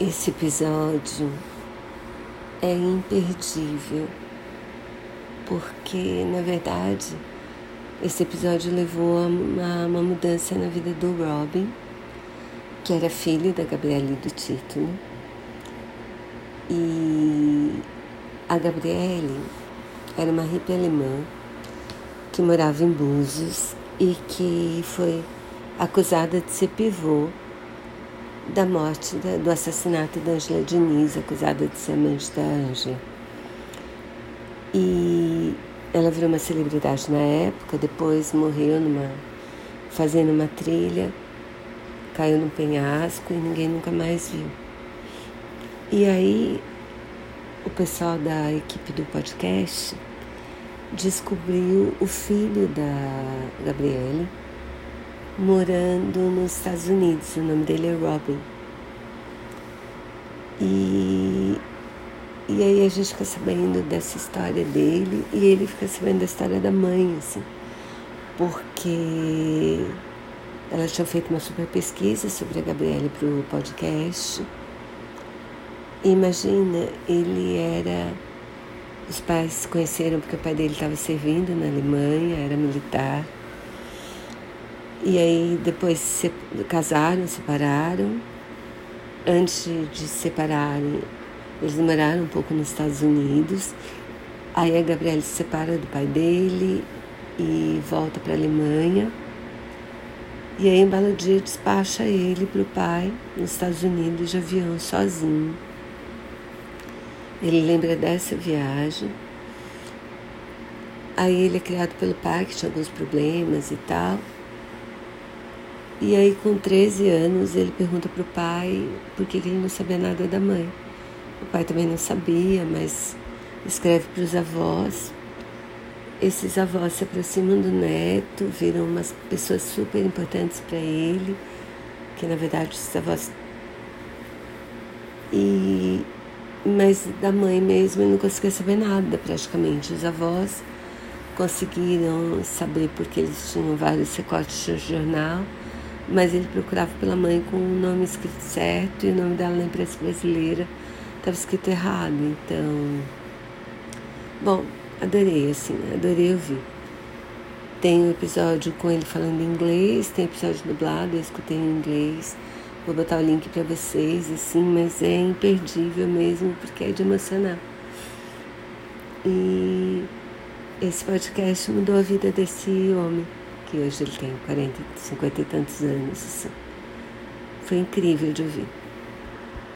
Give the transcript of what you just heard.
Esse episódio é imperdível, porque na verdade esse episódio levou a uma, uma mudança na vida do Robin, que era filho da Gabriele do título. E a Gabriele era uma hippie alemã que morava em Búzios e que foi acusada de ser pivô da morte, da, do assassinato da Angela Diniz, acusada de ser amante da Angela. E ela virou uma celebridade na época, depois morreu numa, fazendo uma trilha, caiu no penhasco e ninguém nunca mais viu. E aí o pessoal da equipe do podcast descobriu o filho da Gabriele morando nos Estados Unidos. O nome dele é Robin. E, e aí a gente fica sabendo dessa história dele e ele fica sabendo da história da mãe, assim, porque ela tinha feito uma super pesquisa sobre a Gabriele para o podcast. E imagina, ele era. Os pais se conheceram porque o pai dele estava servindo na Alemanha, era militar. E aí depois se casaram, separaram. Antes de se separarem, eles moraram um pouco nos Estados Unidos. Aí a Gabriela se separa do pai dele e volta para a Alemanha. E aí, em belo dia, despacha ele para o pai nos Estados Unidos de avião, sozinho. Ele lembra dessa viagem. Aí ele é criado pelo pai, que tinha alguns problemas e tal. E aí, com 13 anos, ele pergunta para o pai por que ele não sabia nada da mãe. O pai também não sabia, mas escreve para os avós. Esses avós se aproximam do neto, viram umas pessoas super importantes para ele, que na verdade esses avós. E mas da mãe mesmo ele não conseguia saber nada praticamente. Os avós conseguiram saber porque eles tinham vários recortes de jornal mas ele procurava pela mãe com o nome escrito certo e o nome dela na imprensa brasileira estava escrito errado. Então, bom, adorei, assim, adorei ouvir. Tem um episódio com ele falando inglês, tem episódio dublado, eu escutei em inglês. Vou botar o link para vocês, assim, mas é imperdível mesmo, porque é de emocionar. E esse podcast mudou a vida desse homem que hoje ele tem 40, 50 e tantos anos. Assim. Foi incrível de ouvir.